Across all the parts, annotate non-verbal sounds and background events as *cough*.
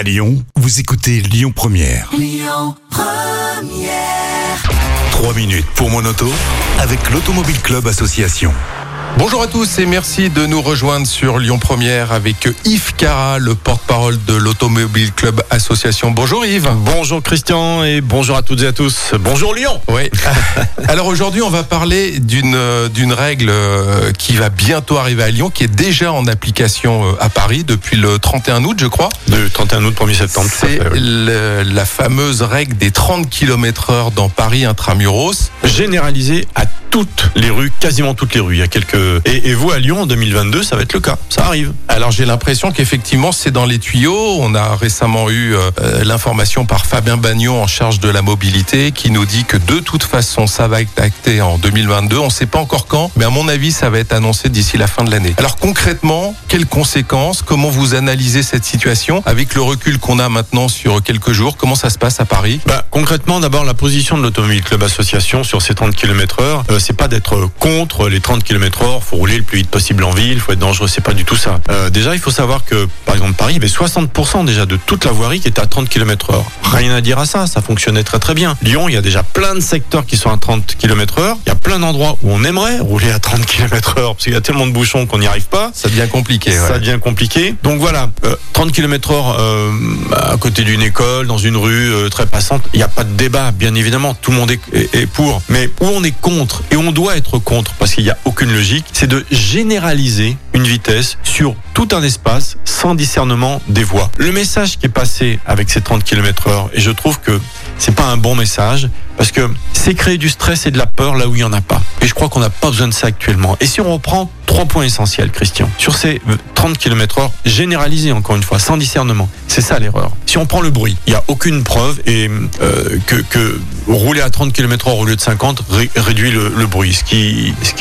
À Lyon, vous écoutez Lyon Première. 3 minutes pour mon auto avec l'Automobile Club Association. Bonjour à tous et merci de nous rejoindre sur Lyon Première avec Yves Cara, le porte-parole de l'Automobile Club Association. Bonjour Yves. Bonjour Christian et bonjour à toutes et à tous. Bonjour Lyon. Oui. *laughs* Alors aujourd'hui, on va parler d'une euh, d'une règle euh, qui va bientôt arriver à Lyon, qui est déjà en application euh, à Paris depuis le 31 août, je crois. Le 31 août, 1er septembre. C'est oui. la fameuse règle des 30 km heure dans Paris intramuros. Généralisé à toutes les rues, quasiment toutes les rues. Il y a quelques et, et vous à Lyon en 2022, ça va être le cas. Ça arrive. Alors j'ai l'impression qu'effectivement c'est dans les tuyaux. On a récemment eu euh, euh, l'information par Fabien Bagnon en charge de la mobilité qui nous dit que de toute façon ça va être acté en 2022. On ne sait pas encore quand, mais à mon avis ça va être annoncé d'ici la fin de l'année. Alors concrètement, quelles conséquences? Comment vous analysez cette situation? Avec le recul qu'on a maintenant sur quelques jours Comment ça se passe à Paris? Bah, concrètement, d'abord, la position de l'Automobile Club Association sur ces 30 km heure, euh, c'est pas d'être contre les 30 km heure, faut rouler le plus vite possible en ville, faut être dangereux, c'est pas du tout ça. Euh, déjà, il faut savoir que, par exemple, Paris, il y avait 60% déjà de toute la voirie qui était à 30 km heure. Rien à dire à ça, ça fonctionnait très très bien. Lyon, il y a déjà plein de secteurs qui sont à 30 km heure, il y a plein d'endroits où on aimerait rouler à 30 km heure, parce qu'il y a tellement de bouchons qu'on n'y arrive pas. Ça devient compliqué. ouais. Ça devient compliqué. Donc voilà, euh, 30 km heure euh, à côté d'une école, dans une rue euh, très passante, il n'y a pas de débat, bien évidemment. Tout le monde est, est- est pour. Mais où on est contre, et on doit être contre, parce qu'il n'y a aucune logique, c'est de généraliser une vitesse sur tout un espace sans discernement des voies. Le message qui est passé avec ces 30 km heure, et je trouve que c'est pas un bon message, parce que c'est créer du stress et de la peur là où il n'y en a pas. Et je crois qu'on n'a pas besoin de ça actuellement. Et si on reprend trois points essentiels, Christian, sur ces euh, 30 km heure, généralisés encore une fois, sans discernement, c'est ça l'erreur. Si on prend le bruit, il n'y a aucune preuve et euh, que, rouler à 30 km heure au lieu de 50 ré- réduit le, bruit. Ce qui, ce,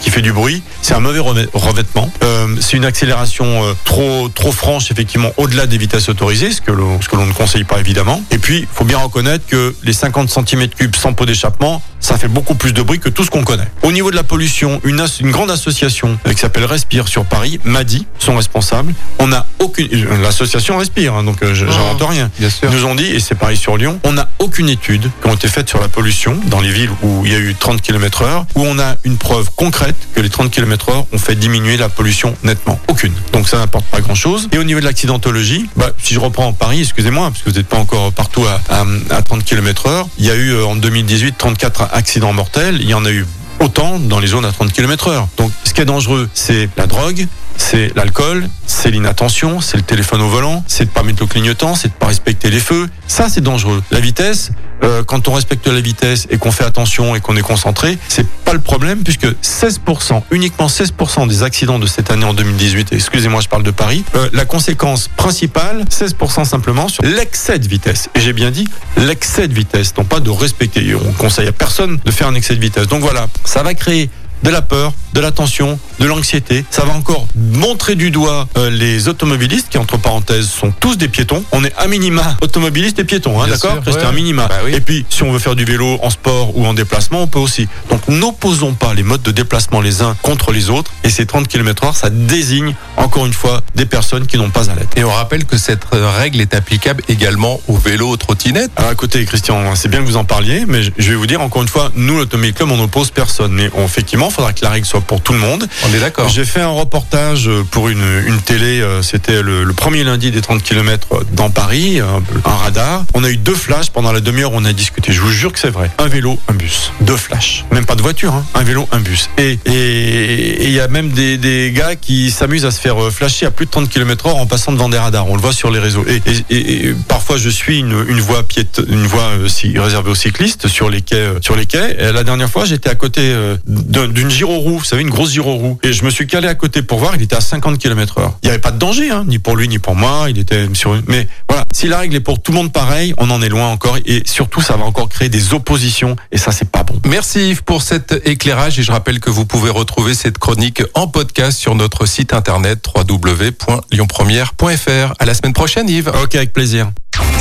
qui fait du bruit, c'est un mauvais revê- revêtement. Euh, c'est une accélération euh, trop, trop franche, effectivement, au-delà des vitesses autorisées, ce que l'on ce que l'on ne conseille pas évidemment. Et puis, il faut bien reconnaître que les 50 cm3 sans pot d'échappement, ça fait beaucoup plus de bruit que tout ce qu'on connaît. Au niveau de la pollution, une, as- une grande association euh, qui s'appelle Respire sur Paris m'a dit, son responsable, on n'a aucune... L'association Respire, hein, donc euh, j'invente rien. Bien sûr. Ils nous ont dit, et c'est pareil sur Lyon, on n'a aucune étude qui ont été faites sur la pollution dans les villes où il y a eu 30 km heure, où on a une preuve concrète que les 30 km heure ont fait diminuer la pollution nettement. Aucune. Donc ça n'apporte pas grand chose. Et au niveau de l'accidentologie, bah, si je reprends Paris, excusez-moi, parce que vous n'êtes pas encore partout à, à, à 30 km heure, il y a eu euh, en 2018 34 accidents mortels, il y en a eu autant dans les zones à 30 km heure. Donc ce qui est dangereux, c'est la drogue, c'est l'alcool, c'est l'inattention, c'est le téléphone au volant, c'est de pas mettre le clignotant, c'est de pas respecter les feux. Ça, c'est dangereux. La vitesse, euh, quand on respecte la vitesse et qu'on fait attention et qu'on est concentré, c'est pas le problème puisque 16%, uniquement 16% des accidents de cette année en 2018, et excusez-moi, je parle de Paris, euh, la conséquence principale, 16% simplement sur l'excès de vitesse. Et j'ai bien dit l'excès de vitesse, non pas de respecter. On conseille à personne de faire un excès de vitesse. Donc voilà, ça va créer de la peur, de la tension, de l'anxiété. Ça va encore montrer du doigt euh, les automobilistes qui, entre parenthèses, sont tous des piétons. On est à minima automobilistes et piétons, hein, d'accord C'est ouais. un minima. Bah oui. Et puis, si on veut faire du vélo en sport ou en déplacement, on peut aussi. Donc, n'opposons pas les modes de déplacement les uns contre les autres. Et ces 30 km heure, ça désigne, encore une fois, des personnes qui n'ont pas à l'être. Et on rappelle que cette euh, règle est applicable également aux vélos, aux trottinettes. Alors écoutez Christian, c'est bien que vous en parliez, mais je je vais vous dire encore une fois, nous l'Automobile Club, on n'oppose personne, mais on- effectivement, il faudra que la règle soit pour tout le monde. On est d'accord. J'ai fait un reportage pour une, une télé, euh, c'était le, le premier lundi des 30 km dans Paris, un, un radar. On a eu deux flashs pendant la demi-heure, on a discuté. Je vous jure que c'est vrai. Un vélo, un bus. Deux flashs. Même pas de voiture, hein. un vélo, un bus. Et et- et il y a même des, des gars qui s'amusent à se faire euh, flasher à plus de 30 km heure en passant devant des radars. On le voit sur les réseaux. Et, et- et- et parfois, je suis une, une voie piète, une voie euh, réservée aux cyclistes sur les quais. euh, Sur les quais. Et la dernière fois, j'étais à côté euh, d'un- d'une gyroroue. Vous savez, une grosse gyroroue. Et je me suis calé à côté pour voir. Il était à 50 km heure. Il n'y avait pas de danger, hein, ni pour lui, ni pour moi. Il était sur. une- Mais voilà, si la règle est pour tout le monde pareil, on en est loin encore. Et surtout, ça va encore créer des oppositions. Et ça, c'est pas bon. Merci Yves pour cet éclairage et je rappelle que vous pouvez retrouver cette chronique en podcast sur notre site internet www.lyonpremière.fr. À la semaine prochaine Yves. Ok, avec plaisir.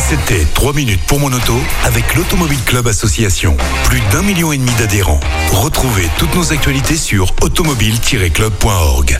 C'était 3 minutes pour mon auto avec l'Automobile Club Association. Plus d'un million et demi d'adhérents. Retrouvez toutes nos actualités sur automobile-club.org.